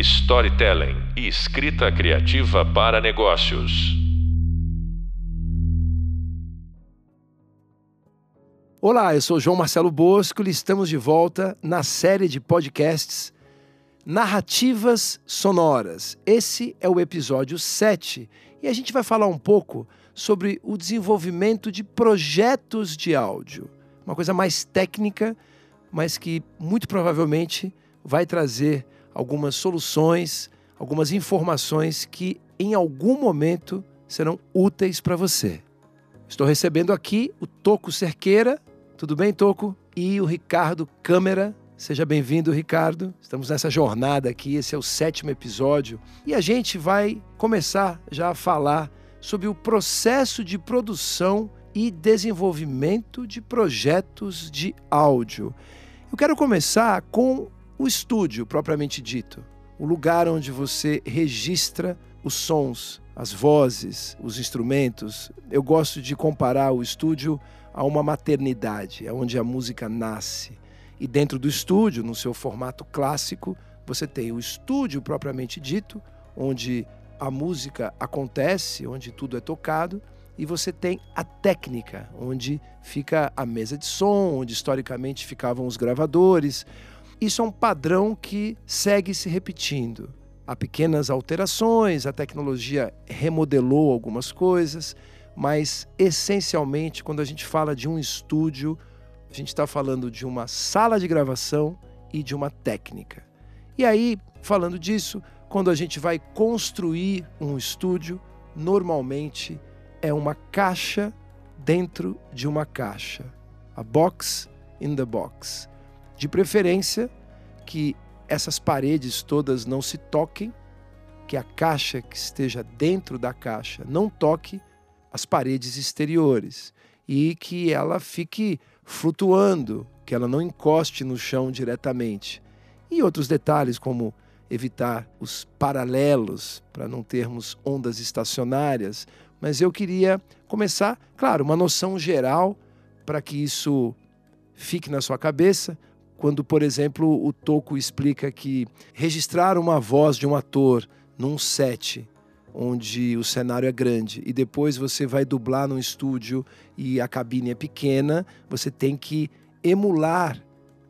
storytelling e escrita criativa para negócios. Olá, eu sou João Marcelo Bosco e estamos de volta na série de podcasts Narrativas Sonoras. Esse é o episódio 7 e a gente vai falar um pouco sobre o desenvolvimento de projetos de áudio. Uma coisa mais técnica, mas que muito provavelmente vai trazer algumas soluções, algumas informações que em algum momento serão úteis para você. Estou recebendo aqui o Toco Cerqueira, tudo bem, Toco? E o Ricardo Câmara. Seja bem-vindo, Ricardo. Estamos nessa jornada aqui, esse é o sétimo episódio. E a gente vai começar já a falar sobre o processo de produção e desenvolvimento de projetos de áudio. Eu quero começar com o estúdio propriamente dito, o lugar onde você registra os sons, as vozes, os instrumentos. Eu gosto de comparar o estúdio a uma maternidade, é onde a música nasce. E dentro do estúdio, no seu formato clássico, você tem o estúdio propriamente dito, onde a música acontece, onde tudo é tocado, e você tem a técnica, onde fica a mesa de som, onde historicamente ficavam os gravadores. Isso é um padrão que segue se repetindo. Há pequenas alterações, a tecnologia remodelou algumas coisas, mas essencialmente, quando a gente fala de um estúdio, a gente está falando de uma sala de gravação e de uma técnica. E aí, falando disso, quando a gente vai construir um estúdio, normalmente é uma caixa dentro de uma caixa. A box in the box. De preferência que essas paredes todas não se toquem, que a caixa que esteja dentro da caixa não toque as paredes exteriores e que ela fique flutuando, que ela não encoste no chão diretamente. E outros detalhes, como evitar os paralelos para não termos ondas estacionárias. Mas eu queria começar, claro, uma noção geral para que isso fique na sua cabeça. Quando, por exemplo, o Toco explica que registrar uma voz de um ator num set onde o cenário é grande e depois você vai dublar num estúdio e a cabine é pequena, você tem que emular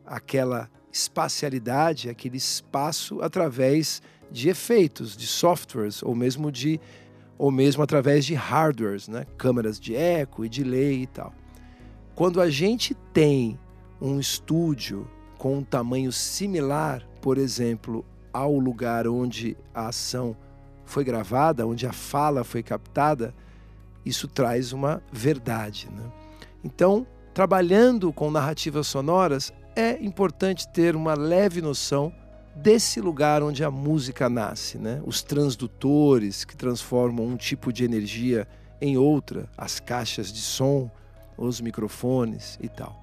aquela espacialidade, aquele espaço através de efeitos, de softwares ou mesmo de ou mesmo através de hardwares, né? câmeras de eco e delay e tal. Quando a gente tem um estúdio com um tamanho similar, por exemplo, ao lugar onde a ação foi gravada, onde a fala foi captada, isso traz uma verdade. Né? Então, trabalhando com narrativas sonoras, é importante ter uma leve noção desse lugar onde a música nasce, né? Os transdutores que transformam um tipo de energia em outra, as caixas de som, os microfones e tal.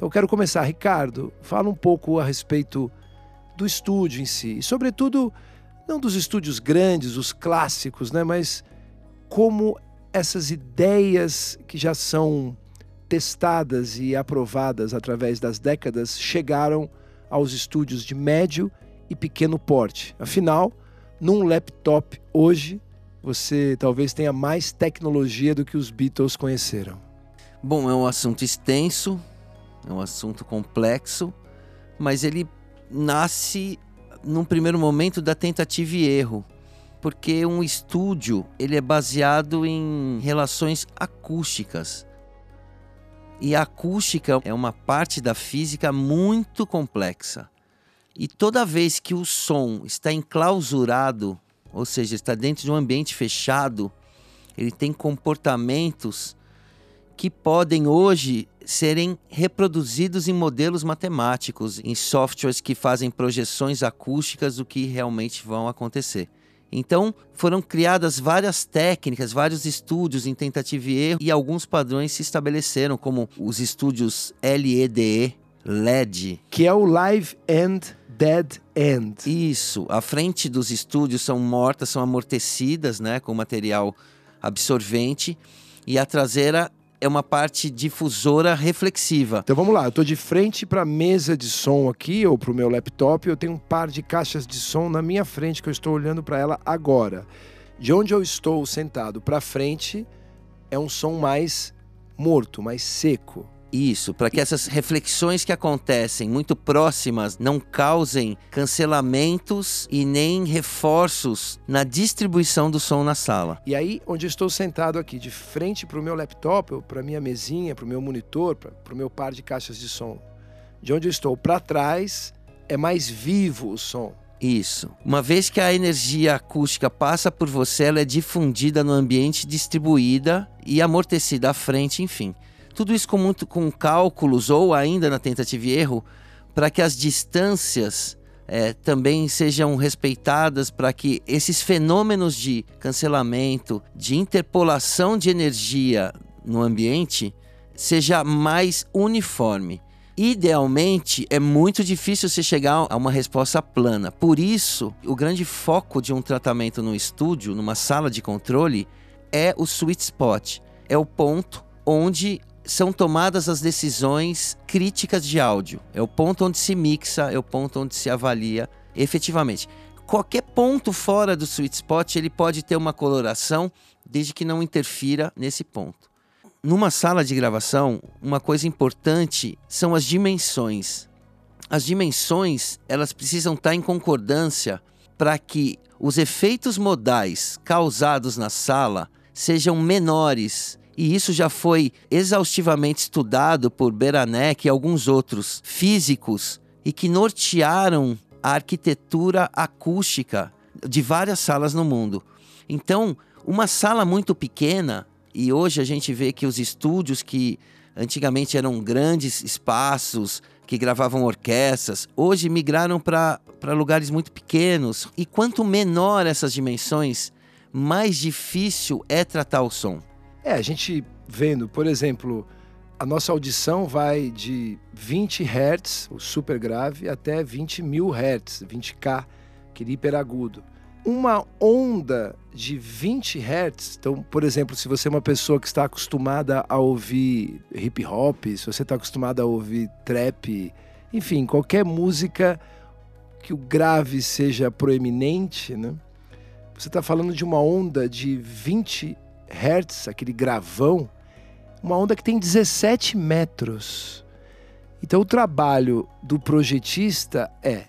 Então eu quero começar, Ricardo, fala um pouco a respeito do estúdio em si, e sobretudo não dos estúdios grandes, os clássicos, né, mas como essas ideias que já são testadas e aprovadas através das décadas chegaram aos estúdios de médio e pequeno porte. Afinal, num laptop hoje, você talvez tenha mais tecnologia do que os Beatles conheceram. Bom, é um assunto extenso, é um assunto complexo, mas ele nasce num primeiro momento da tentativa e erro, porque um estúdio ele é baseado em relações acústicas. E a acústica é uma parte da física muito complexa. E toda vez que o som está enclausurado, ou seja, está dentro de um ambiente fechado, ele tem comportamentos que podem hoje serem reproduzidos em modelos matemáticos, em softwares que fazem projeções acústicas do que realmente vão acontecer. Então, foram criadas várias técnicas, vários estúdios em tentativa e erro, e alguns padrões se estabeleceram, como os estúdios LEDE, LED. Que é o Live End Dead End. Isso. A frente dos estúdios são mortas, são amortecidas, né, com material absorvente, e a traseira é uma parte difusora reflexiva. Então vamos lá, eu estou de frente para a mesa de som aqui, ou para o meu laptop, eu tenho um par de caixas de som na minha frente que eu estou olhando para ela agora. De onde eu estou sentado para frente é um som mais morto, mais seco. Isso, para que essas reflexões que acontecem muito próximas não causem cancelamentos e nem reforços na distribuição do som na sala. E aí, onde eu estou sentado aqui, de frente para o meu laptop, para a minha mesinha, para o meu monitor, para o meu par de caixas de som, de onde eu estou para trás, é mais vivo o som. Isso. Uma vez que a energia acústica passa por você, ela é difundida no ambiente, distribuída e amortecida à frente, enfim. Tudo isso com muito com cálculos ou ainda na tentativa e erro para que as distâncias é, também sejam respeitadas para que esses fenômenos de cancelamento, de interpolação de energia no ambiente seja mais uniforme. Idealmente, é muito difícil você chegar a uma resposta plana. Por isso, o grande foco de um tratamento no estúdio, numa sala de controle, é o sweet spot. É o ponto onde são tomadas as decisões críticas de áudio. É o ponto onde se mixa, é o ponto onde se avalia efetivamente. Qualquer ponto fora do sweet spot ele pode ter uma coloração desde que não interfira nesse ponto. Numa sala de gravação, uma coisa importante são as dimensões. As dimensões elas precisam estar em concordância para que os efeitos modais causados na sala sejam menores e isso já foi exaustivamente estudado por Beranek e alguns outros físicos e que nortearam a arquitetura acústica de várias salas no mundo. Então, uma sala muito pequena, e hoje a gente vê que os estúdios que antigamente eram grandes espaços, que gravavam orquestras, hoje migraram para lugares muito pequenos. E quanto menor essas dimensões, mais difícil é tratar o som. É, a gente vendo, por exemplo, a nossa audição vai de 20 Hz, o super grave, até 20 mil Hz, 20K, aquele hiperagudo. Uma onda de 20 Hz, então, por exemplo, se você é uma pessoa que está acostumada a ouvir hip hop, se você está acostumado a ouvir trap, enfim, qualquer música que o grave seja proeminente, né? Você está falando de uma onda de 20 Hertz, aquele gravão, uma onda que tem 17 metros. Então o trabalho do projetista é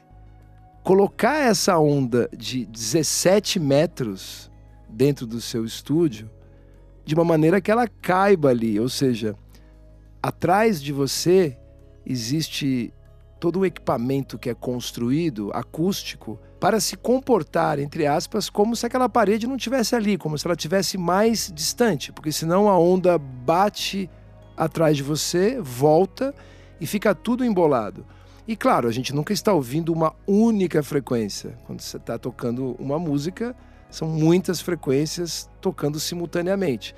colocar essa onda de 17 metros dentro do seu estúdio de uma maneira que ela caiba ali, ou seja, atrás de você existe todo o equipamento que é construído acústico para se comportar, entre aspas, como se aquela parede não tivesse ali, como se ela tivesse mais distante, porque senão a onda bate atrás de você, volta e fica tudo embolado. E claro, a gente nunca está ouvindo uma única frequência. Quando você está tocando uma música, são muitas frequências tocando simultaneamente.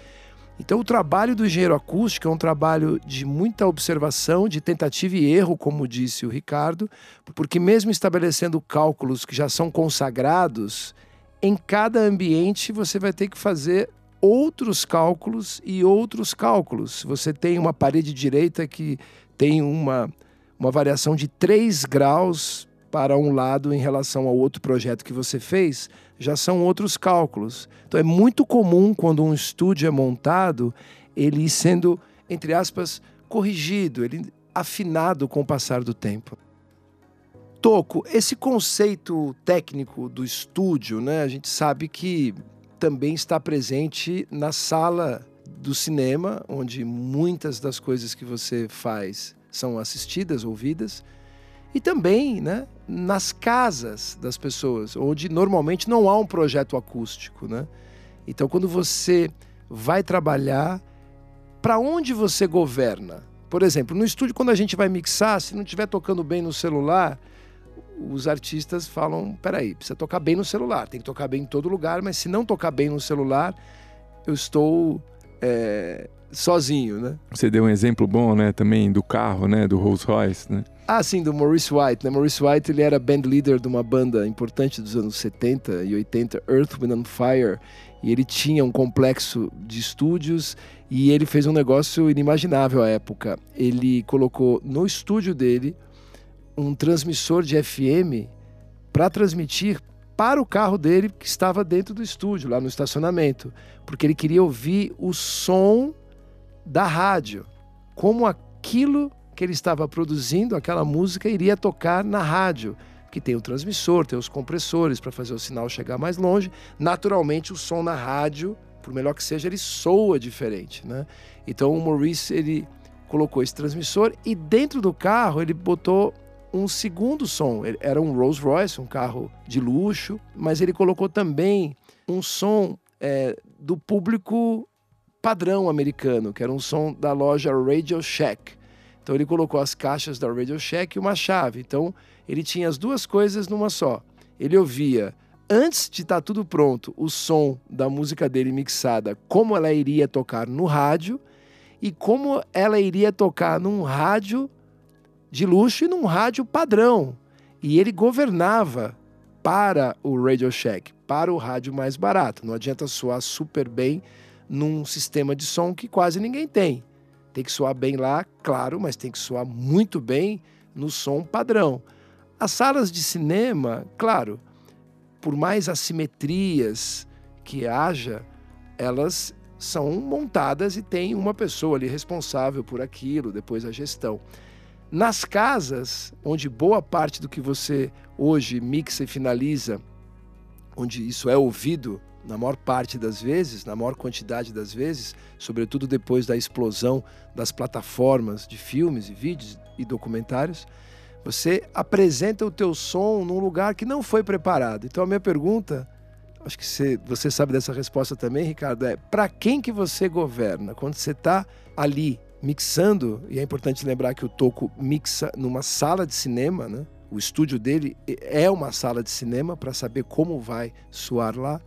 Então, o trabalho do engenheiro acústico é um trabalho de muita observação, de tentativa e erro, como disse o Ricardo, porque, mesmo estabelecendo cálculos que já são consagrados, em cada ambiente você vai ter que fazer outros cálculos e outros cálculos. Você tem uma parede direita que tem uma, uma variação de 3 graus para um lado em relação ao outro projeto que você fez, já são outros cálculos. Então é muito comum quando um estúdio é montado, ele sendo, entre aspas, corrigido, ele afinado com o passar do tempo. Toco, esse conceito técnico do estúdio, né, a gente sabe que também está presente na sala do cinema, onde muitas das coisas que você faz são assistidas, ouvidas, e também né, nas casas das pessoas, onde normalmente não há um projeto acústico. Né? Então, quando você vai trabalhar, para onde você governa? Por exemplo, no estúdio, quando a gente vai mixar, se não estiver tocando bem no celular, os artistas falam: peraí, precisa tocar bem no celular, tem que tocar bem em todo lugar, mas se não tocar bem no celular, eu estou é, sozinho, né? Você deu um exemplo bom, né, também do carro, né, do Rolls Royce, né? Ah, sim, do Maurice White, né? Maurice White, ele era band leader de uma banda importante dos anos 70 e 80, Earth, Wind and Fire, e ele tinha um complexo de estúdios e ele fez um negócio inimaginável à época. Ele colocou no estúdio dele um transmissor de FM para transmitir para o carro dele que estava dentro do estúdio, lá no estacionamento, porque ele queria ouvir o som da rádio, como aquilo que ele estava produzindo, aquela música, iria tocar na rádio, que tem o transmissor, tem os compressores para fazer o sinal chegar mais longe. Naturalmente, o som na rádio, por melhor que seja, ele soa diferente, né? Então, o Maurice ele colocou esse transmissor e dentro do carro ele botou um segundo som. Era um Rolls Royce, um carro de luxo, mas ele colocou também um som é, do público padrão americano, que era um som da loja Radio Shack. Então ele colocou as caixas da Radio Shack e uma chave. Então ele tinha as duas coisas numa só. Ele ouvia, antes de estar tá tudo pronto, o som da música dele mixada, como ela iria tocar no rádio e como ela iria tocar num rádio de luxo e num rádio padrão. E ele governava para o Radio Shack, para o rádio mais barato. Não adianta soar super bem num sistema de som que quase ninguém tem. Tem que soar bem lá, claro, mas tem que soar muito bem no som padrão. As salas de cinema, claro, por mais assimetrias que haja, elas são montadas e tem uma pessoa ali responsável por aquilo, depois a gestão. Nas casas, onde boa parte do que você hoje mixa e finaliza, onde isso é ouvido na maior parte das vezes, na maior quantidade das vezes, sobretudo depois da explosão das plataformas de filmes e vídeos e documentários, você apresenta o teu som num lugar que não foi preparado. Então a minha pergunta, acho que você, sabe dessa resposta também, Ricardo, é para quem que você governa? Quando você está ali mixando, e é importante lembrar que o Toco mixa numa sala de cinema, né? O estúdio dele é uma sala de cinema para saber como vai soar lá.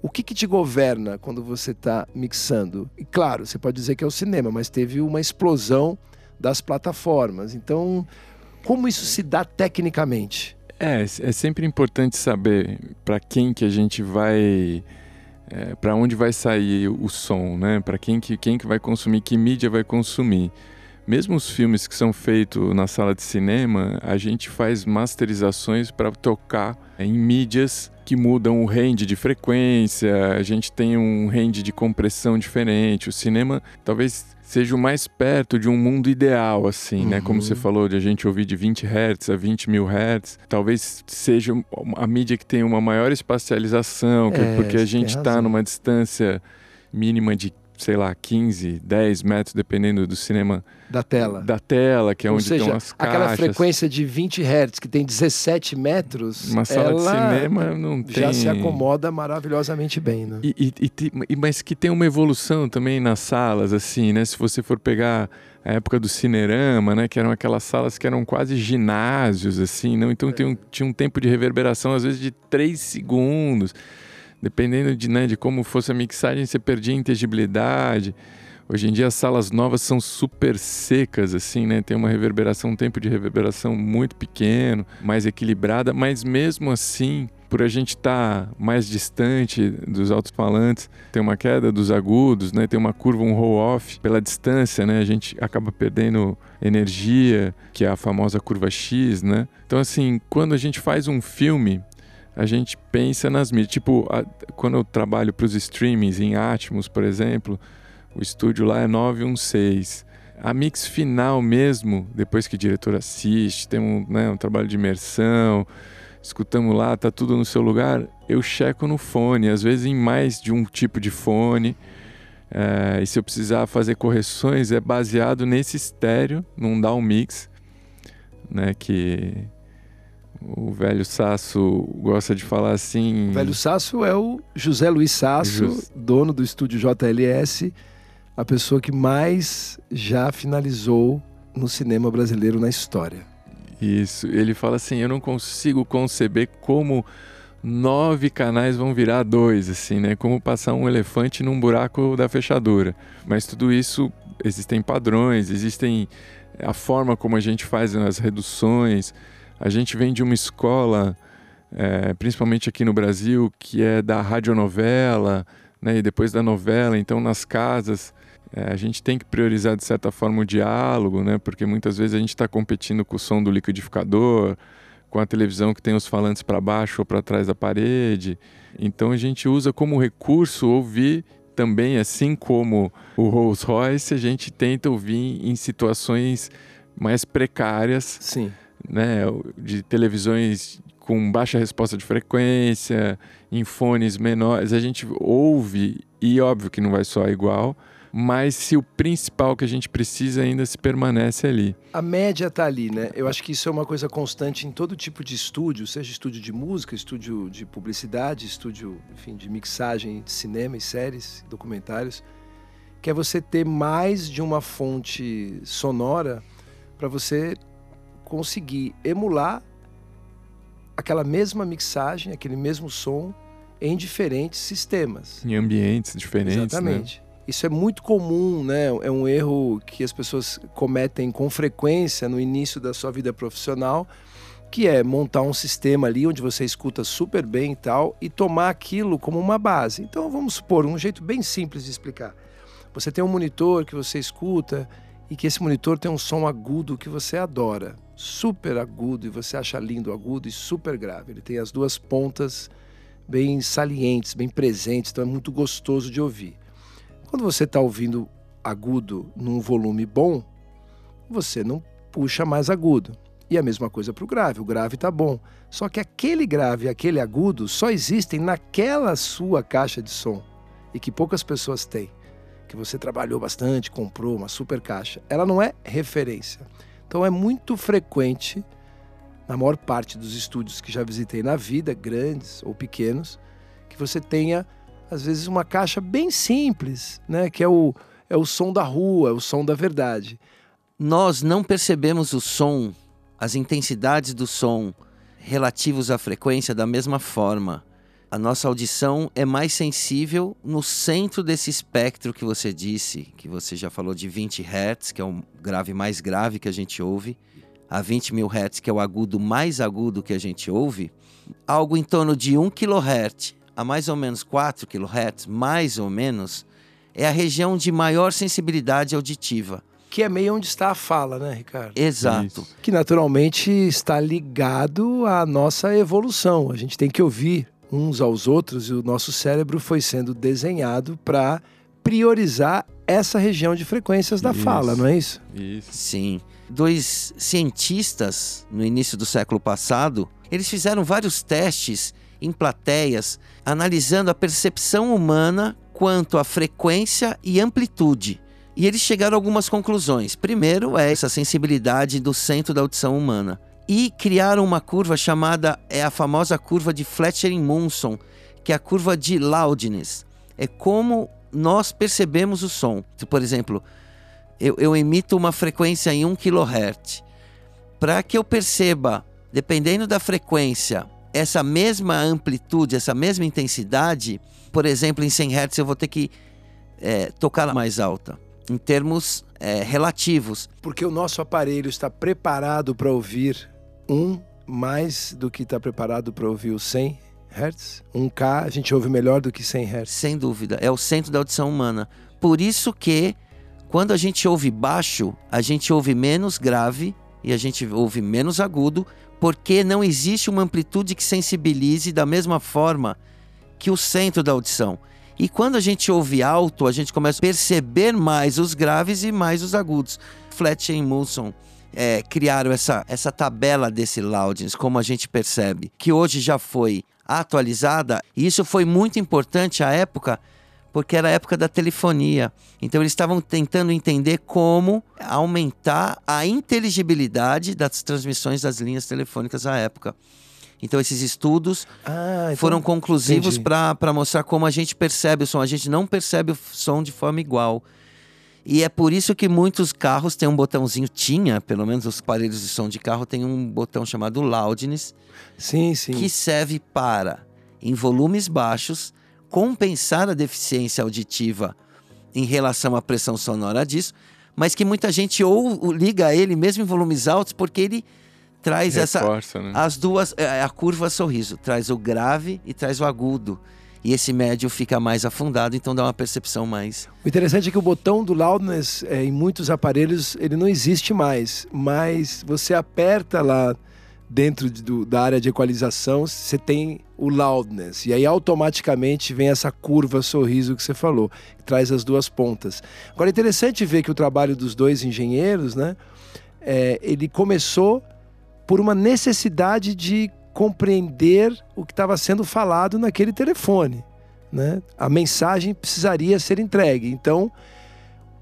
O que, que te governa quando você está mixando? E claro, você pode dizer que é o cinema, mas teve uma explosão das plataformas. Então, como isso se dá tecnicamente? É, é sempre importante saber para quem que a gente vai, é, para onde vai sair o som, né? Para quem que quem que vai consumir, que mídia vai consumir. Mesmo os filmes que são feitos na sala de cinema, a gente faz masterizações para tocar em mídias que mudam o range de frequência, a gente tem um range de compressão diferente. O cinema talvez seja o mais perto de um mundo ideal, assim, uhum. né? Como você uhum. falou, de a gente ouvir de 20 Hz a 20 mil Hz. Talvez seja a mídia que tem uma maior espacialização, é, porque a gente está numa distância mínima de sei lá, 15, 10 metros, dependendo do cinema. Da tela. Da tela, que é Ou onde seja, estão as caixas. aquela frequência de 20 Hz, que tem 17 metros. Uma sala de cinema não tem. Já se acomoda maravilhosamente bem, né? E, e, e, mas que tem uma evolução também nas salas, assim, né? Se você for pegar a época do Cinerama, né? Que eram aquelas salas que eram quase ginásios, assim, não? Então é. um, tinha um tempo de reverberação, às vezes, de 3 segundos dependendo de, né, de como fosse a mixagem, você perdia a inteligibilidade. Hoje em dia as salas novas são super secas, assim, né? Tem uma reverberação, um tempo de reverberação muito pequeno, mais equilibrada, mas mesmo assim, por a gente estar tá mais distante dos alto-falantes, tem uma queda dos agudos, né? Tem uma curva, um roll-off pela distância, né? A gente acaba perdendo energia, que é a famosa curva X, né? Então, assim, quando a gente faz um filme, a gente pensa nas mídias. Tipo, a, quando eu trabalho para os streamings em Atmos, por exemplo, o estúdio lá é 916. A mix final mesmo, depois que o diretor assiste, tem um, né, um trabalho de imersão, escutamos lá, tá tudo no seu lugar, eu checo no fone, às vezes em mais de um tipo de fone. É, e se eu precisar fazer correções, é baseado nesse estéreo, num down mix, né, que o velho Sasso gosta de falar assim. O velho Sasso é o José Luiz Sasso, dono do estúdio JLS, a pessoa que mais já finalizou no cinema brasileiro na história. Isso. Ele fala assim: eu não consigo conceber como nove canais vão virar dois, assim, né? Como passar um elefante num buraco da fechadura. Mas tudo isso existem padrões, existem a forma como a gente faz as reduções. A gente vem de uma escola, é, principalmente aqui no Brasil, que é da radionovela, né, e depois da novela. Então, nas casas, é, a gente tem que priorizar, de certa forma, o diálogo, né, porque muitas vezes a gente está competindo com o som do liquidificador, com a televisão que tem os falantes para baixo ou para trás da parede. Então, a gente usa como recurso ouvir também, assim como o Rolls Royce, a gente tenta ouvir em situações mais precárias. Sim. Né, de televisões com baixa resposta de frequência, em fones menores, a gente ouve e óbvio que não vai soar igual, mas se o principal que a gente precisa ainda se permanece ali. A média está ali, né? Eu acho que isso é uma coisa constante em todo tipo de estúdio, seja estúdio de música, estúdio de publicidade, estúdio, enfim, de mixagem de cinema e séries, documentários, que é você ter mais de uma fonte sonora para você conseguir emular aquela mesma mixagem, aquele mesmo som em diferentes sistemas. Em ambientes diferentes. Né? Exatamente. Né? Isso é muito comum, né? É um erro que as pessoas cometem com frequência no início da sua vida profissional, que é montar um sistema ali onde você escuta super bem e tal e tomar aquilo como uma base. Então vamos supor um jeito bem simples de explicar. Você tem um monitor que você escuta e que esse monitor tem um som agudo que você adora, super agudo e você acha lindo agudo e super grave. Ele tem as duas pontas bem salientes, bem presentes, então é muito gostoso de ouvir. Quando você está ouvindo agudo num volume bom, você não puxa mais agudo. E a mesma coisa para o grave. O grave está bom. Só que aquele grave e aquele agudo só existem naquela sua caixa de som e que poucas pessoas têm. Que você trabalhou bastante, comprou uma super caixa. Ela não é referência. Então é muito frequente, na maior parte dos estúdios que já visitei na vida, grandes ou pequenos, que você tenha às vezes uma caixa bem simples, né? Que é o, é o som da rua, é o som da verdade. Nós não percebemos o som, as intensidades do som relativos à frequência da mesma forma. A nossa audição é mais sensível no centro desse espectro que você disse, que você já falou de 20 Hz, que é o grave mais grave que a gente ouve, a 20 mil Hz, que é o agudo mais agudo que a gente ouve, algo em torno de 1 kHz a mais ou menos 4 kHz, mais ou menos, é a região de maior sensibilidade auditiva. Que é meio onde está a fala, né, Ricardo? Exato. Isso. Que naturalmente está ligado à nossa evolução. A gente tem que ouvir uns aos outros e o nosso cérebro foi sendo desenhado para priorizar essa região de frequências da isso. fala, não é isso? Isso. Sim. Dois cientistas no início do século passado, eles fizeram vários testes em plateias, analisando a percepção humana quanto à frequência e amplitude. E eles chegaram a algumas conclusões. Primeiro é essa sensibilidade do centro da audição humana. E criaram uma curva chamada, é a famosa curva de Fletcher-Munson, que é a curva de loudness. É como nós percebemos o som. Por exemplo, eu, eu emito uma frequência em 1 kHz. Para que eu perceba, dependendo da frequência, essa mesma amplitude, essa mesma intensidade, por exemplo, em 100 Hz eu vou ter que é, tocar mais alta, em termos é, relativos. Porque o nosso aparelho está preparado para ouvir um mais do que está preparado para ouvir o 100 Hz. 1K a gente ouve melhor do que 100 Hz. Sem dúvida, é o centro da audição humana. Por isso que quando a gente ouve baixo, a gente ouve menos grave e a gente ouve menos agudo, porque não existe uma amplitude que sensibilize da mesma forma que o centro da audição. E quando a gente ouve alto, a gente começa a perceber mais os graves e mais os agudos. Fletcher e Mulson é, criaram essa, essa tabela desse loudness, como a gente percebe, que hoje já foi atualizada. E isso foi muito importante à época, porque era a época da telefonia. Então eles estavam tentando entender como aumentar a inteligibilidade das transmissões das linhas telefônicas à época. Então esses estudos ah, então, foram conclusivos para mostrar como a gente percebe o som. A gente não percebe o som de forma igual. E é por isso que muitos carros têm um botãozinho, tinha, pelo menos os aparelhos de som de carro tem um botão chamado loudness. Sim, sim. Que serve para, em volumes baixos, compensar a deficiência auditiva em relação à pressão sonora disso, mas que muita gente ou liga ele mesmo em volumes altos porque ele traz Reforça, essa né? as duas é, a curva sorriso, traz o grave e traz o agudo. E esse médio fica mais afundado, então dá uma percepção mais. O interessante é que o botão do loudness é, em muitos aparelhos ele não existe mais, mas você aperta lá dentro de, do, da área de equalização, você tem o loudness. E aí automaticamente vem essa curva sorriso que você falou, que traz as duas pontas. Agora é interessante ver que o trabalho dos dois engenheiros, né? é, ele começou por uma necessidade de compreender o que estava sendo falado naquele telefone. Né? A mensagem precisaria ser entregue. Então,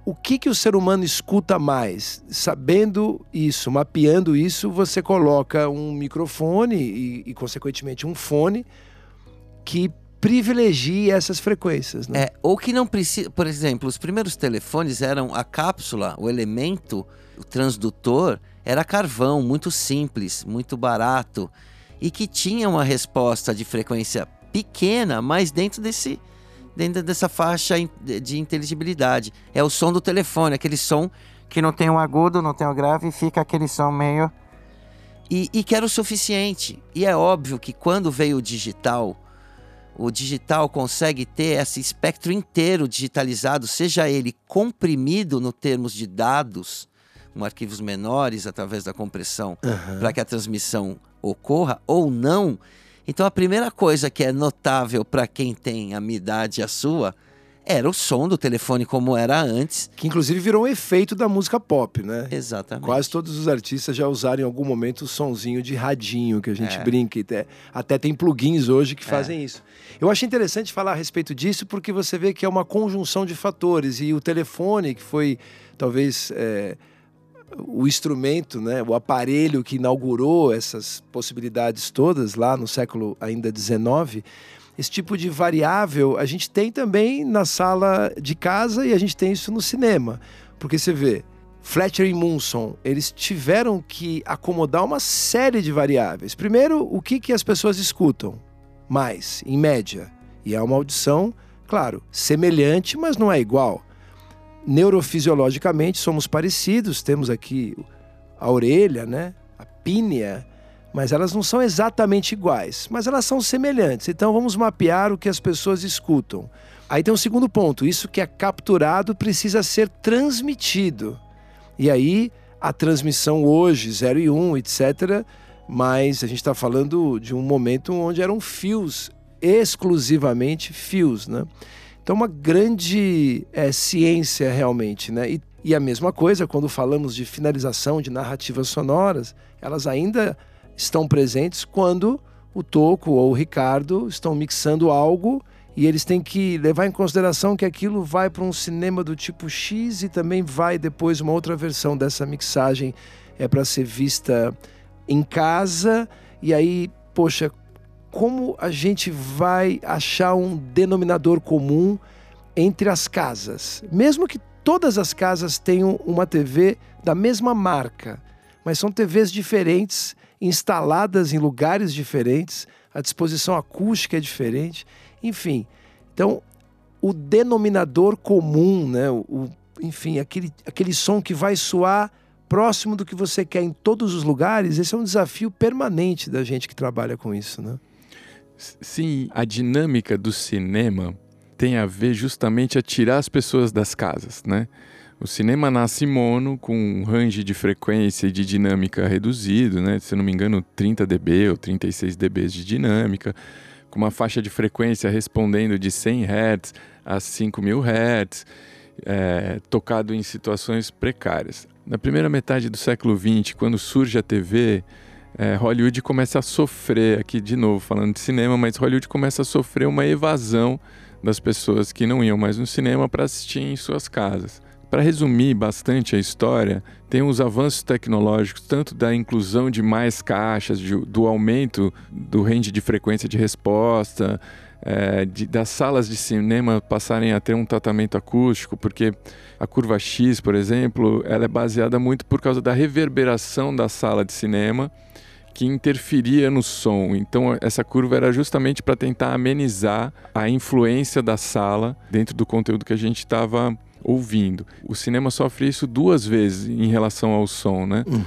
o que, que o ser humano escuta mais? Sabendo isso, mapeando isso, você coloca um microfone e, e consequentemente, um fone que privilegie essas frequências. Né? É, ou que não precisa. Por exemplo, os primeiros telefones eram a cápsula, o elemento, o transdutor, era carvão, muito simples, muito barato. E que tinha uma resposta de frequência pequena, mas dentro desse. Dentro dessa faixa de inteligibilidade. É o som do telefone, aquele som que não tem um agudo, não tem um grave, e fica aquele som meio. E, e que era o suficiente. E é óbvio que quando veio o digital, o digital consegue ter esse espectro inteiro digitalizado, seja ele comprimido no termos de dados, com arquivos menores através da compressão, Aham. para que a transmissão ocorra ou não. Então a primeira coisa que é notável para quem tem a minha idade e a sua era o som do telefone como era antes. Que inclusive virou um efeito da música pop, né? Exatamente. Quase todos os artistas já usaram em algum momento o sonzinho de radinho, que a gente É. brinca. Até, até tem plugins hoje que fazem isso. Eu acho interessante falar a respeito disso porque você vê que é uma conjunção de fatores. E o telefone, que foi talvez é, o instrumento, né, o aparelho que inaugurou essas possibilidades todas lá no século ainda XIX, esse tipo de variável a gente tem também na sala de casa e a gente tem isso no cinema. Porque você vê, Fletcher e Munson, eles tiveram que acomodar uma série de variáveis. Primeiro, o que, que as pessoas escutam mais, em média. E é uma audição, claro, semelhante, mas não é igual. Neurofisiologicamente somos parecidos, temos aqui a orelha, né? a pínea, mas elas não são exatamente iguais, mas elas são semelhantes. Então vamos mapear o que as pessoas escutam. Aí tem um segundo ponto: isso que é capturado precisa ser transmitido. E aí a transmissão hoje, 0 e 1, um, etc. Mas a gente está falando de um momento onde eram fios, exclusivamente fios, né? Então, uma grande é, ciência realmente, né? E, e a mesma coisa quando falamos de finalização de narrativas sonoras, elas ainda estão presentes quando o Toco ou o Ricardo estão mixando algo e eles têm que levar em consideração que aquilo vai para um cinema do tipo X e também vai depois uma outra versão dessa mixagem é para ser vista em casa e aí, poxa, como a gente vai achar um denominador comum entre as casas? Mesmo que todas as casas tenham uma TV da mesma marca, mas são TVs diferentes, instaladas em lugares diferentes, a disposição acústica é diferente, enfim. Então, o denominador comum, né? o, enfim, aquele, aquele som que vai soar próximo do que você quer em todos os lugares, esse é um desafio permanente da gente que trabalha com isso, né? Sim, a dinâmica do cinema tem a ver justamente a tirar as pessoas das casas, né? O cinema nasce mono, com um range de frequência e de dinâmica reduzido, né? Se não me engano, 30 dB ou 36 dB de dinâmica, com uma faixa de frequência respondendo de 100 Hz a 5.000 Hz, é, tocado em situações precárias. Na primeira metade do século XX, quando surge a TV, é, Hollywood começa a sofrer, aqui de novo falando de cinema, mas Hollywood começa a sofrer uma evasão das pessoas que não iam mais no cinema para assistir em suas casas. Para resumir bastante a história, tem os avanços tecnológicos, tanto da inclusão de mais caixas, de, do aumento do range de frequência de resposta, é, de, das salas de cinema passarem a ter um tratamento acústico, porque a curva X, por exemplo, ela é baseada muito por causa da reverberação da sala de cinema que interferia no som. Então essa curva era justamente para tentar amenizar a influência da sala dentro do conteúdo que a gente estava ouvindo. O cinema sofre isso duas vezes em relação ao som, né? Uhum.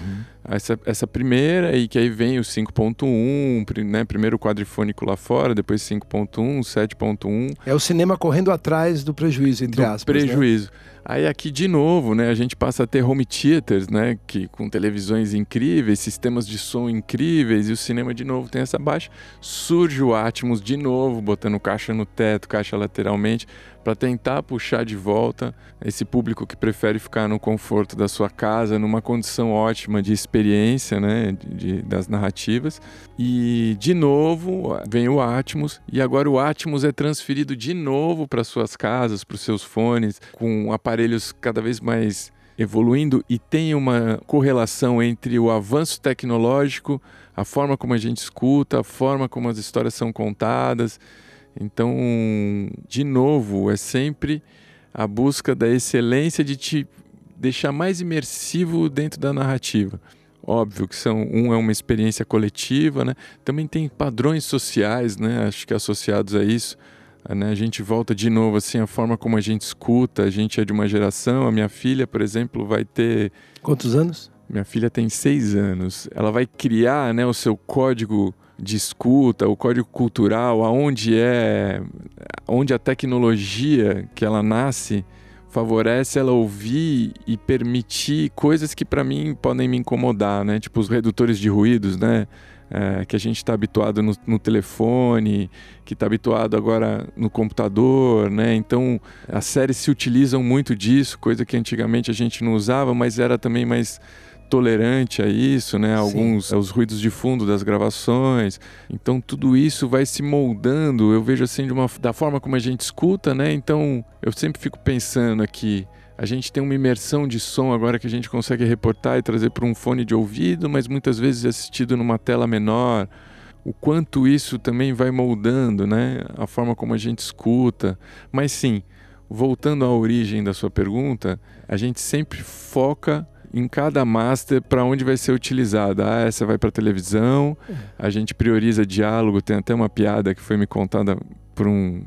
Essa, essa primeira, e que aí vem o 5.1, né? Primeiro o quadrifônico lá fora, depois 5.1, 7.1. É o cinema correndo atrás do prejuízo, entre do aspas. né? Aí aqui de novo, né, a gente passa a ter home theaters, né, que com televisões incríveis, sistemas de som incríveis e o cinema de novo tem essa baixa. Surge o Atmos de novo, botando caixa no teto, caixa lateralmente, para tentar puxar de volta esse público que prefere ficar no conforto da sua casa, numa condição ótima de experiência, né, de, das narrativas. E de novo vem o Atmos e agora o Atmos é transferido de novo para suas casas, para os seus fones, com aparelhos cada vez mais evoluindo e tem uma correlação entre o avanço tecnológico, a forma como a gente escuta, a forma como as histórias são contadas. Então, de novo, é sempre a busca da excelência de te deixar mais imersivo dentro da narrativa. Óbvio que são, um é uma experiência coletiva, né? Também tem padrões sociais, né? Acho que associados a isso. Né? A gente volta de novo assim a forma como a gente escuta. A gente é de uma geração. A minha filha, por exemplo, vai ter Quantos anos? minha filha tem seis anos. Ela vai criar, né, o seu código de escuta, o código cultural, aonde é, onde a tecnologia que ela nasce favorece ela ouvir e permitir coisas que para mim podem me incomodar, né? Tipo os redutores de ruídos, né? É, que a gente está habituado no, no, telefone, que está habituado agora no computador, né? Então as séries se utilizam muito disso, coisa que antigamente a gente não usava, mas era também mais tolerante a isso, né? Alguns os ruídos de fundo das gravações. Então tudo isso vai se moldando. Eu vejo assim de uma da forma como a gente escuta, né? Então eu sempre fico pensando aqui a gente tem uma imersão de som agora que a gente consegue reportar e trazer para um fone de ouvido, mas muitas vezes assistido numa tela menor. O quanto isso também vai moldando, né? A forma como a gente escuta. Mas sim, voltando à origem da sua pergunta, a gente sempre foca em cada master para onde vai ser utilizada. Ah, essa vai para televisão, a gente prioriza diálogo. Tem até uma piada que foi me contada por um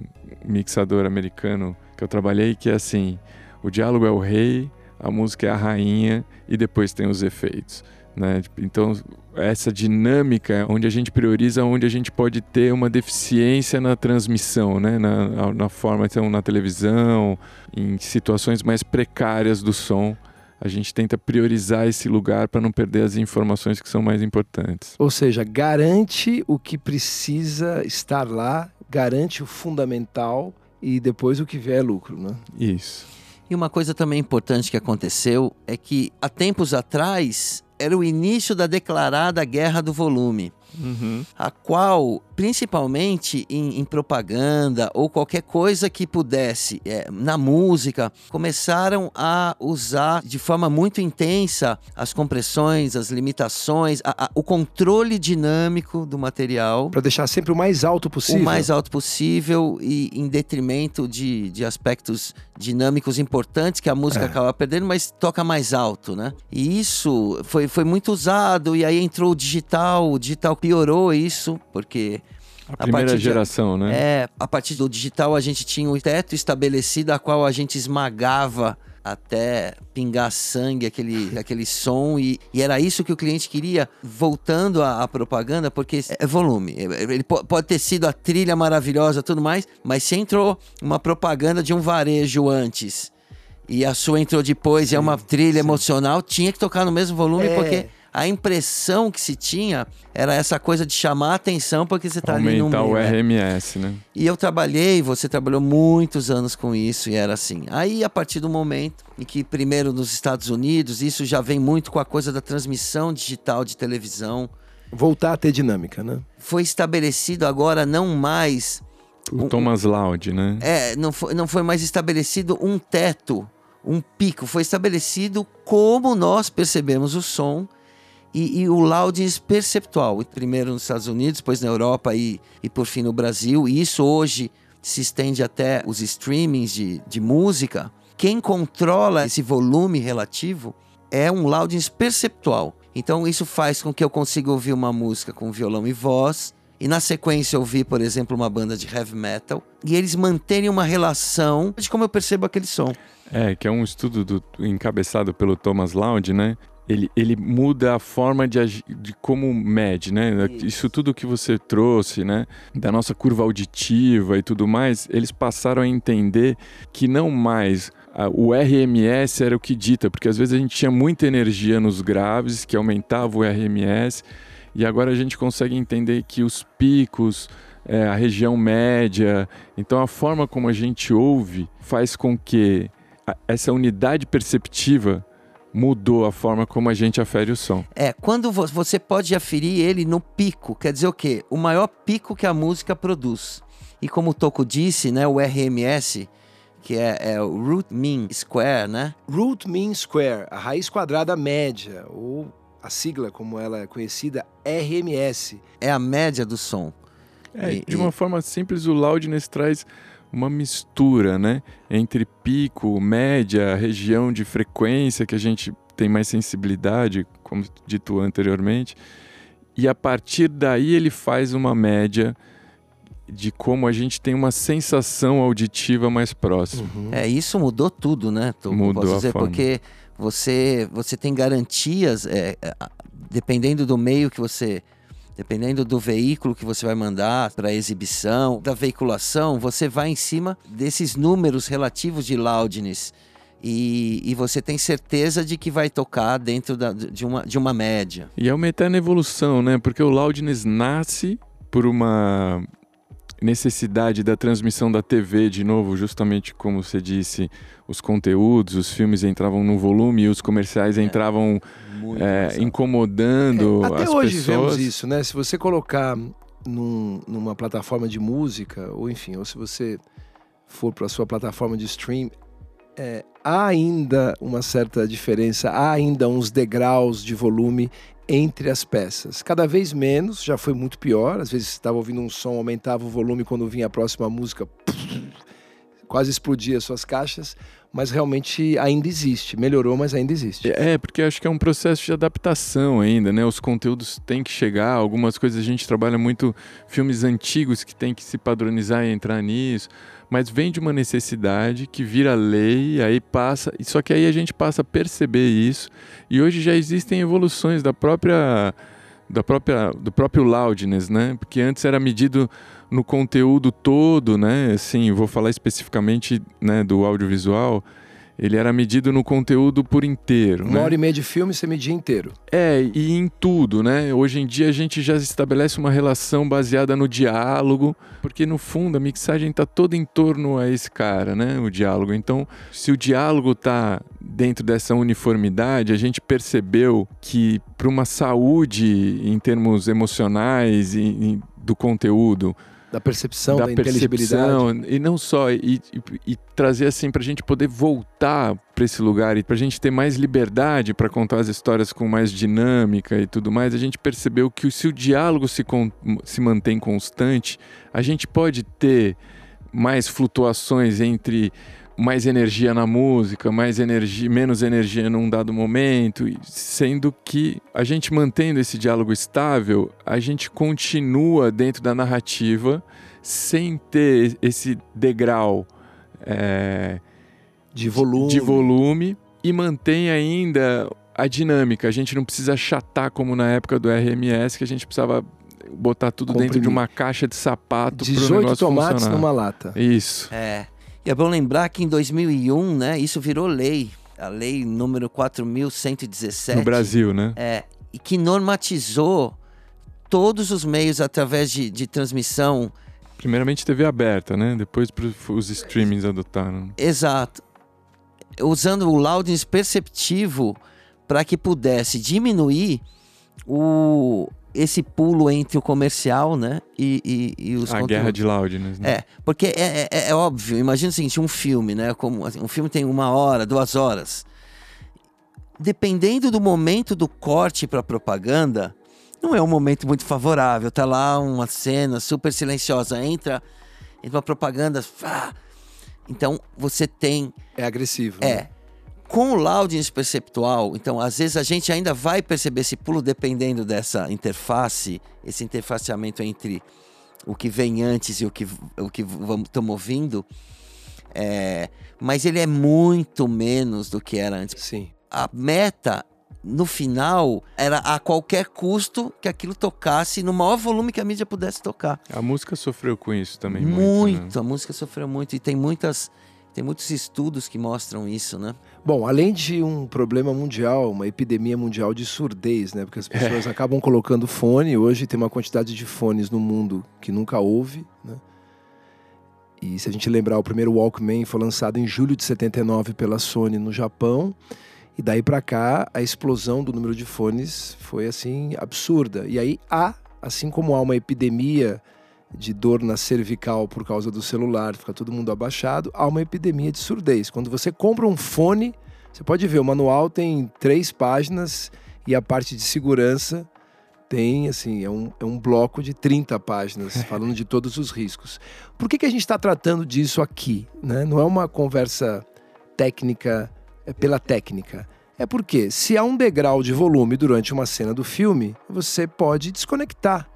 mixador americano que eu trabalhei, que é assim: o diálogo é o rei, a música é a rainha e depois tem os efeitos. Né? Então, essa dinâmica onde a gente prioriza onde a gente pode ter uma deficiência na transmissão, né? na, na forma, então, na televisão, em situações mais precárias do som a gente tenta priorizar esse lugar para não perder as informações que são mais importantes. Ou seja, garante o que precisa estar lá, garante o fundamental e depois o que vier é lucro, né? Isso. E uma coisa também importante que aconteceu é que há tempos atrás era o início da declarada guerra do volume. Uhum. A qual, principalmente em, em, propaganda ou qualquer coisa que pudesse, é, na música, começaram a usar de forma muito intensa as compressões, as limitações, a, a, o controle dinâmico do material. Para deixar sempre o mais alto possível. O mais alto possível e em detrimento de, de aspectos dinâmicos importantes que a música é. acaba perdendo, mas toca mais alto, né? E isso foi, foi muito usado, e aí entrou o digital, o digital piorou isso, porque a primeira a geração, de, né? É, a partir do digital a gente tinha um teto estabelecido a qual a gente esmagava até pingar sangue, aquele, aquele som, e, e, era isso que o cliente queria, voltando à, à propaganda, porque é volume. Ele pode ter sido a trilha maravilhosa tudo mais, mas se entrou uma propaganda de um varejo antes e a sua entrou depois sim, e é uma trilha sim. emocional, tinha que tocar no mesmo volume, é. porque a impressão que se tinha era essa coisa de chamar a atenção porque você está ali no meio. o RMS, né? E eu trabalhei, você trabalhou muitos anos com isso e era assim. Aí, a partir do momento em que, primeiro nos Estados Unidos, isso já vem muito com a coisa da transmissão digital de televisão. Voltar a ter dinâmica, né? Foi estabelecido agora não mais. O um, Thomas Loud, né? É, não foi, não foi mais estabelecido um teto, um pico. Foi estabelecido como nós percebemos o som e, e, o loudness perceptual, primeiro nos Estados Unidos, depois na Europa e, e por fim no Brasil. E isso hoje se estende até os streamings de, de música. Quem controla esse volume relativo é um loudness perceptual. Então isso faz com que eu consiga ouvir uma música com violão e voz e na sequência ouvir, por exemplo, uma banda de heavy metal e eles manterem uma relação de como eu percebo aquele som. É, que é um estudo do, encabeçado pelo Thomas Loud, né? Ele, ele muda a forma de, agir, de como mede, né? Isso. Isso tudo que você trouxe, né? Da nossa curva auditiva e tudo mais, eles passaram a entender que não mais o RMS era o que dita, porque às vezes a gente tinha muita energia nos graves, que aumentava o RMS, e agora a gente consegue entender que os picos, é, a região média, então a forma como a gente ouve faz com que essa unidade perceptiva mudou a forma como a gente afere o som. É, quando você pode aferir ele no pico, quer dizer o quê? O maior pico que a música produz. E como o Toco disse, né, o RMS, que é, é, o root mean square, né? Root mean square, a raiz quadrada média, ou a sigla como ela é conhecida, RMS. É a média do som. É, e, de uma e... forma simples, o loudness traz uma mistura, né, entre pico, média, região de frequência que a gente tem mais sensibilidade, como dito anteriormente, e a partir daí ele faz uma média de como a gente tem uma sensação auditiva mais próxima. Uhum. É, isso mudou tudo, né? Tô, mudou posso dizer, a forma. porque você, você tem garantias, é, é, dependendo do meio que você. Dependendo do veículo que você vai mandar para exibição, da veiculação, você vai em cima desses números relativos de loudness. E, e, você tem certeza de que vai tocar dentro da, de, uma, de uma média. E é uma eterna evolução, né? Porque o loudness nasce por uma necessidade da transmissão da TV, de novo, justamente como você disse, os conteúdos, os filmes entravam no volume e os comerciais é. Entravam é, incomodando é, até as hoje pessoas. vemos isso, né? Se você colocar num, numa plataforma de música, ou enfim, ou se você for para a sua plataforma de stream, é, há ainda uma certa diferença, há ainda uns degraus de volume entre as peças. Cada vez menos, já foi muito pior. Às vezes estava ouvindo um som, aumentava o volume quando vinha a próxima música, quase explodia suas caixas, mas realmente ainda existe. Melhorou, mas ainda existe. É, porque acho que é um processo de adaptação ainda, né? Os conteúdos têm que chegar, algumas coisas a gente trabalha muito filmes antigos que tem que se padronizar e entrar nisso mas vem de uma necessidade que vira lei, aí passa, só que aí a gente passa a perceber isso, e hoje já existem evoluções da própria da própria do próprio loudness, né? Porque antes era medido no conteúdo todo, né? Assim, vou falar especificamente, né, do audiovisual, ele era medido no conteúdo por inteiro. Uma né? hora e meia de filme você media inteiro. É, e em tudo, né? Hoje em dia a gente já estabelece uma relação baseada no diálogo, porque no fundo a mixagem está toda em torno a esse cara, né? O diálogo. Então, se o diálogo está dentro dessa uniformidade, a gente percebeu que para uma saúde em termos emocionais e, e do conteúdo, da percepção, da, da inteligibilidade. E não só, e, e, e trazer assim para a gente poder voltar para esse lugar e para a gente ter mais liberdade para contar as histórias com mais dinâmica e tudo mais, a gente percebeu que se o diálogo se, se mantém constante, a gente pode ter mais flutuações entre mais energia na música, mais energia, menos energia num dado momento, sendo que a gente mantendo esse diálogo estável, a gente continua dentro da narrativa sem ter esse degrau é, de volume. de volume e mantém ainda a dinâmica. A gente não precisa achatar como na época do RMS que a gente precisava botar tudo Comprimir. dentro de uma caixa de sapato 18 tomates funcionar. numa lata. Isso. É. E é bom lembrar que em 2001, né, isso virou lei. A lei número 4.117. No Brasil, né? É. E que normatizou todos os meios através de, de transmissão. Primeiramente TV aberta, né? Depois os streamings adotaram. Exato. Usando o loudness perceptivo para que pudesse diminuir o, esse pulo entre o comercial, né? E, e, e os A conteúdos. guerra de loudness, né? É, porque é, é, é óbvio, imagina o seguinte, um filme, né? Como, assim, um filme tem uma hora, duas horas. Dependendo do momento do corte para propaganda, não é um momento muito favorável. Tá lá uma cena super silenciosa, entra, entra uma propaganda. Então você tem. É agressivo. É. Né? Com o loudness perceptual, então às vezes a gente ainda vai perceber esse pulo dependendo dessa interface, esse interfaceamento entre o que vem antes e o que, o que estamos ouvindo. É, mas ele é muito menos do que era antes. Sim. A meta, no final, era a qualquer custo que aquilo tocasse no maior volume que a mídia pudesse tocar. A música sofreu com isso também. Muito, muito né? a música sofreu muito. E tem muitas. Tem muitos estudos que mostram isso, né? Bom, além de um problema mundial, uma epidemia mundial de surdez, né? Porque as pessoas é. acabam colocando fone. Hoje tem uma quantidade de fones no mundo que nunca houve, né? E se a gente lembrar, o primeiro Walkman foi lançado em julho de 79 pela Sony no Japão. E daí para cá, a explosão do número de fones foi assim absurda. E aí há, assim como há uma epidemia de dor na cervical por causa do celular, fica todo mundo abaixado, há uma epidemia de surdez. Quando você compra um fone, você pode ver, o manual tem três páginas e a parte de segurança tem, assim, é um, é um bloco de 30 páginas falando de todos os riscos. Por que, que a gente está tratando disso aqui? Né? Não é uma conversa técnica é pela técnica. É porque, se há um degrau de volume durante uma cena do filme, você pode desconectar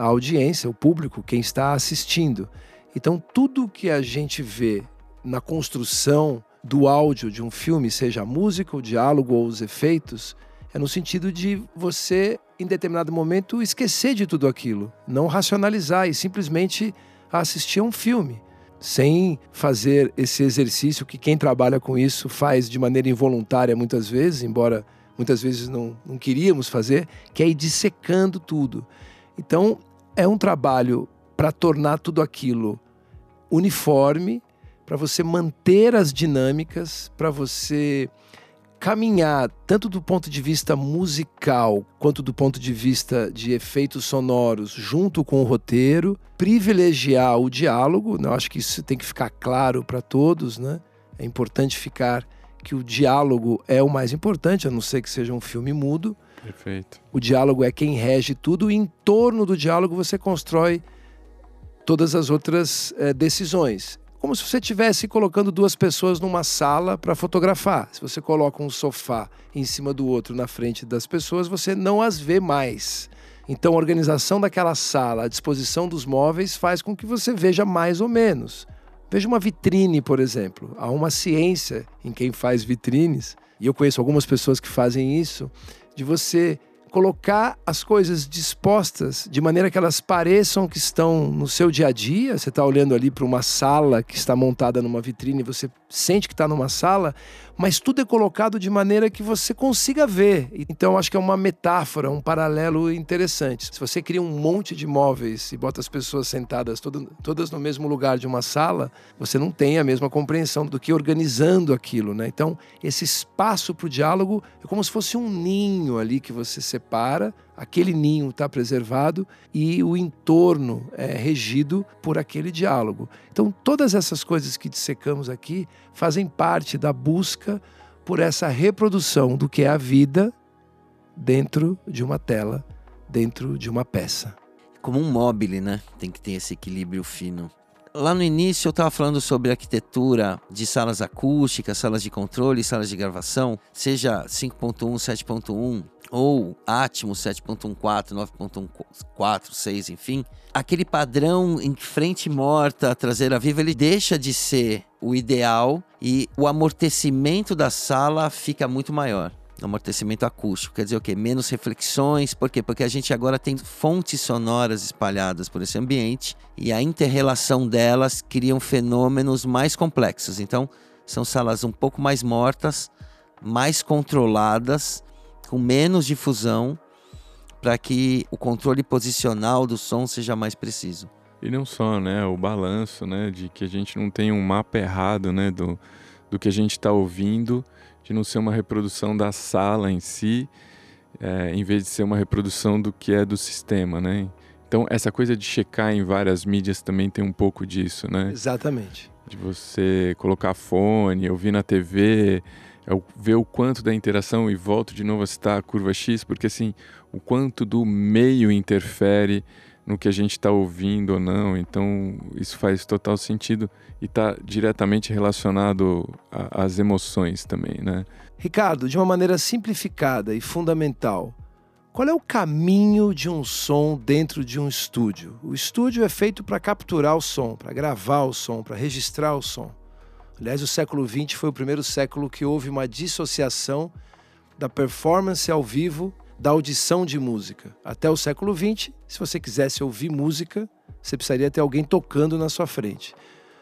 a audiência, o público, quem está assistindo. Então, tudo que a gente vê na construção do áudio de um filme, seja a música, o diálogo ou os efeitos, é no sentido de você, em determinado momento, esquecer de tudo aquilo, não racionalizar e simplesmente assistir a um filme, sem fazer esse exercício que quem trabalha com isso faz de maneira involuntária muitas vezes, embora muitas vezes não, não queríamos fazer, que é ir dissecando tudo. Então, é um trabalho para tornar tudo aquilo uniforme, para você manter as dinâmicas, para você caminhar tanto do ponto de vista musical quanto do ponto de vista de efeitos sonoros junto com o roteiro, privilegiar o diálogo, né? eu acho que isso tem que ficar claro para todos, né? É importante ficar que o diálogo é o mais importante, a não ser que seja um filme mudo. Perfeito. O diálogo é quem rege tudo e em torno do diálogo você constrói todas as outras é, decisões como se você estivesse colocando duas pessoas numa sala para fotografar. Se você coloca um sofá em cima do outro na frente das pessoas, você não as vê mais. Então, a organização daquela sala, a disposição dos móveis faz com que você veja mais ou menos. Veja uma vitrine, por exemplo. Há uma ciência em quem faz vitrines, e eu conheço algumas pessoas que fazem isso, de você colocar as coisas dispostas de maneira que elas pareçam que estão no seu dia a dia. Você está olhando ali para uma sala que está montada numa vitrine, você sente que está numa sala, mas tudo é colocado de maneira que você consiga ver. Então, acho que é uma metáfora, um paralelo interessante. Se você cria um monte de móveis e bota as pessoas sentadas todo, todas no mesmo lugar de uma sala, você não tem a mesma compreensão do que organizando aquilo, né? Então, esse espaço para o diálogo é como se fosse um ninho ali que você separa aquele ninho está preservado e o entorno é regido por aquele diálogo. Então, todas essas coisas que dissecamos aqui fazem parte da busca por essa reprodução do que é a vida dentro de uma tela, dentro de uma peça. Como um mobile, né? Tem que ter esse equilíbrio fino. Lá no início eu estava falando sobre arquitetura de salas acústicas, salas de controle, salas de gravação, seja 5.1, 7.1 ou Atmos 7.14, 9.14, 6, enfim. Aquele padrão em frente morta, traseira viva, ele deixa de ser o ideal e o amortecimento da sala fica muito maior amortecimento acústico. Quer dizer o quê? Menos reflexões. Por quê? Porque a gente agora tem fontes sonoras espalhadas por esse ambiente e a interrelação delas criam fenômenos mais complexos. Então, são salas um pouco mais mortas, mais controladas, com menos difusão, para que o controle posicional do som seja mais preciso. E não só, né? O balanço, né? De que a gente não tem um mapa errado, né? Do, do que a gente está ouvindo de não ser uma reprodução da sala em si, é, em vez de ser uma reprodução do que é do sistema, né? Então, essa coisa de checar em várias mídias também tem um pouco disso, né? Exatamente. De você colocar fone, ouvir na TV, ver o quanto da interação, e volto de novo a citar a curva X, porque assim, o quanto do meio interfere no que a gente está ouvindo ou não. Então, isso faz total sentido e está diretamente relacionado às emoções também, né? Ricardo, de uma maneira simplificada e fundamental, qual é o caminho de um som dentro de um estúdio? O estúdio é feito para capturar o som, para gravar o som, para registrar o som. Aliás, o século XX foi o primeiro século que houve uma dissociação da performance ao vivo da audição de música. Até o século XX, se você quisesse ouvir música, você precisaria ter alguém tocando na sua frente.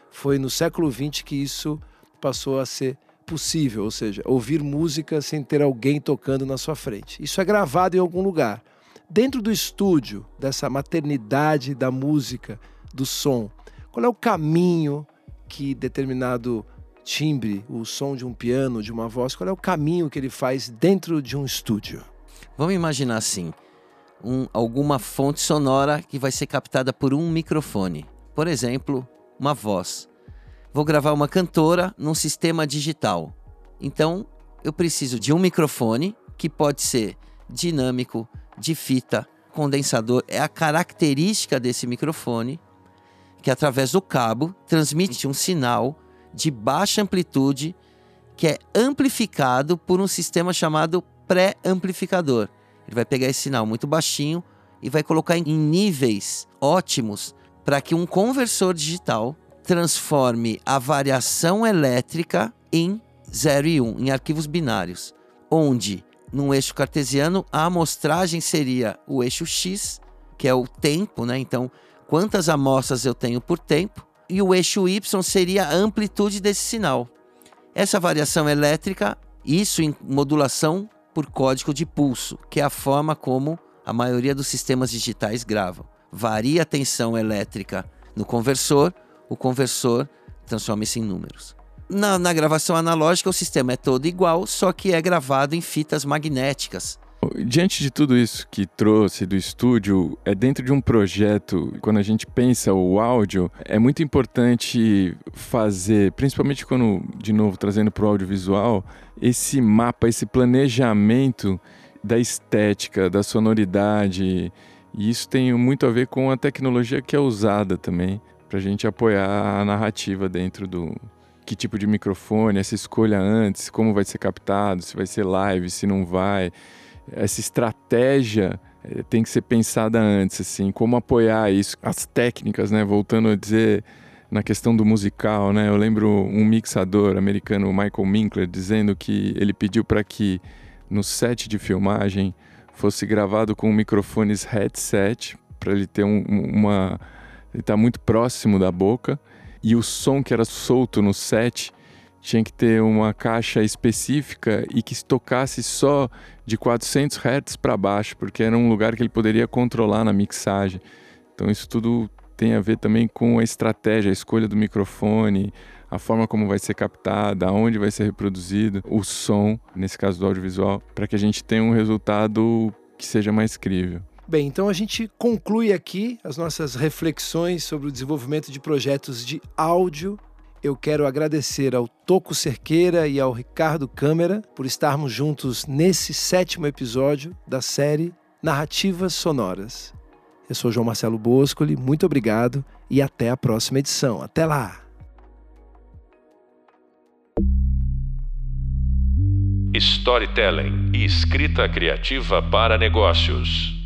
Foi no século XX que isso passou a ser possível, ou seja, ouvir música sem ter alguém tocando na sua frente. Isso é gravado em algum lugar. Dentro do estúdio, dessa maternidade da música, do som, qual é o caminho que determinado timbre, o som de um piano, de uma voz, qual é o caminho que ele faz dentro de um estúdio? Vamos imaginar assim: um, alguma fonte sonora que vai ser captada por um microfone. Por exemplo, uma voz. Vou gravar uma cantora num sistema digital. Então, eu preciso de um microfone que pode ser dinâmico, de fita, condensador. É a característica desse microfone que, através do cabo, transmite um sinal de baixa amplitude que é amplificado por um sistema chamado pré-amplificador. Ele vai pegar esse sinal muito baixinho e vai colocar em níveis ótimos para que um conversor digital transforme a variação elétrica em 0 e 1, um, em arquivos binários, onde num eixo cartesiano a amostragem seria o eixo x, que é o tempo, né? Então, quantas amostras eu tenho por tempo, e o eixo y seria a amplitude desse sinal. Essa variação elétrica, isso em modulação por código de pulso, que é a forma como a maioria dos sistemas digitais gravam. Varia a tensão elétrica no conversor, o conversor transforma isso em números. Na, na, gravação analógica, o sistema é todo igual, só que é gravado em fitas magnéticas. Diante de tudo isso que trouxe do estúdio, é dentro de um projeto, quando a gente pensa o áudio, é muito importante fazer, principalmente quando, de novo, trazendo para o audiovisual, esse mapa, esse planejamento da estética, da sonoridade. E isso tem muito a ver com a tecnologia que é usada também para a gente apoiar a narrativa dentro do que tipo de microfone, essa escolha antes, como vai ser captado, se vai ser live, se não vai. Essa estratégia eh, tem que ser pensada antes, assim, como apoiar isso, as técnicas, né? Voltando a dizer na questão do musical, né? Eu lembro um mixador americano, Michael Minkler, dizendo que ele pediu para que no set de filmagem fosse gravado com microfones headset para ele ter um, uma ele tá muito próximo da boca e o som que era solto no set tinha que ter uma caixa específica e que tocasse só de 400 Hz para baixo, porque era um lugar que ele poderia controlar na mixagem. Então isso tudo tem a ver também com a estratégia, a escolha do microfone, a forma como vai ser captada, aonde vai ser reproduzido o som, nesse caso do audiovisual, para que a gente tenha um resultado que seja mais crível. Bem, então a gente conclui aqui as nossas reflexões sobre o desenvolvimento de projetos de áudio. Eu quero agradecer ao Toco Cerqueira e ao Ricardo Câmara por estarmos juntos nesse sétimo episódio da série Narrativas Sonoras. Eu sou João Marcelo Boscoli, muito obrigado e até a próxima edição. Até lá! Storytelling e escrita criativa para negócios.